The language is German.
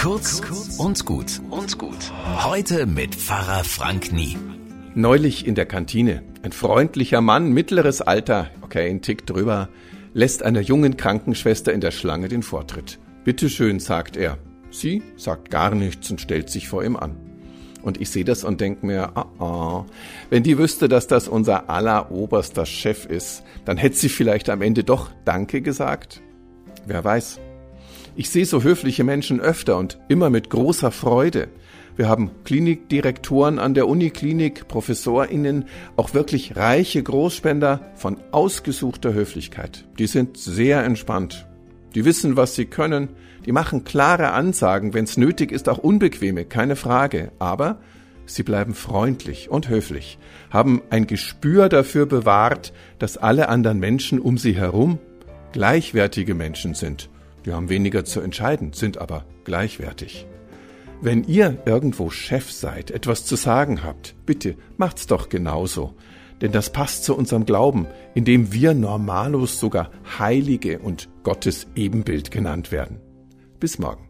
Kurz und gut und gut. Heute mit Pfarrer Frank Nie. Neulich in der Kantine. Ein freundlicher Mann, mittleres Alter, okay, ein Tick drüber, lässt einer jungen Krankenschwester in der Schlange den Vortritt. Bitte schön, sagt er. Sie sagt gar nichts und stellt sich vor ihm an. Und ich sehe das und denke mir, ah, ah, wenn die wüsste, dass das unser alleroberster Chef ist, dann hätte sie vielleicht am Ende doch Danke gesagt. Wer weiß. Ich sehe so höfliche Menschen öfter und immer mit großer Freude. Wir haben Klinikdirektoren an der Uniklinik, ProfessorInnen, auch wirklich reiche Großspender von ausgesuchter Höflichkeit. Die sind sehr entspannt. Die wissen, was sie können. Die machen klare Ansagen, wenn es nötig ist, auch unbequeme, keine Frage. Aber sie bleiben freundlich und höflich, haben ein Gespür dafür bewahrt, dass alle anderen Menschen um sie herum gleichwertige Menschen sind die haben weniger zu entscheiden, sind aber gleichwertig. Wenn ihr irgendwo Chef seid, etwas zu sagen habt, bitte macht's doch genauso. Denn das passt zu unserem Glauben, in dem wir normalos sogar Heilige und Gottes Ebenbild genannt werden. Bis morgen.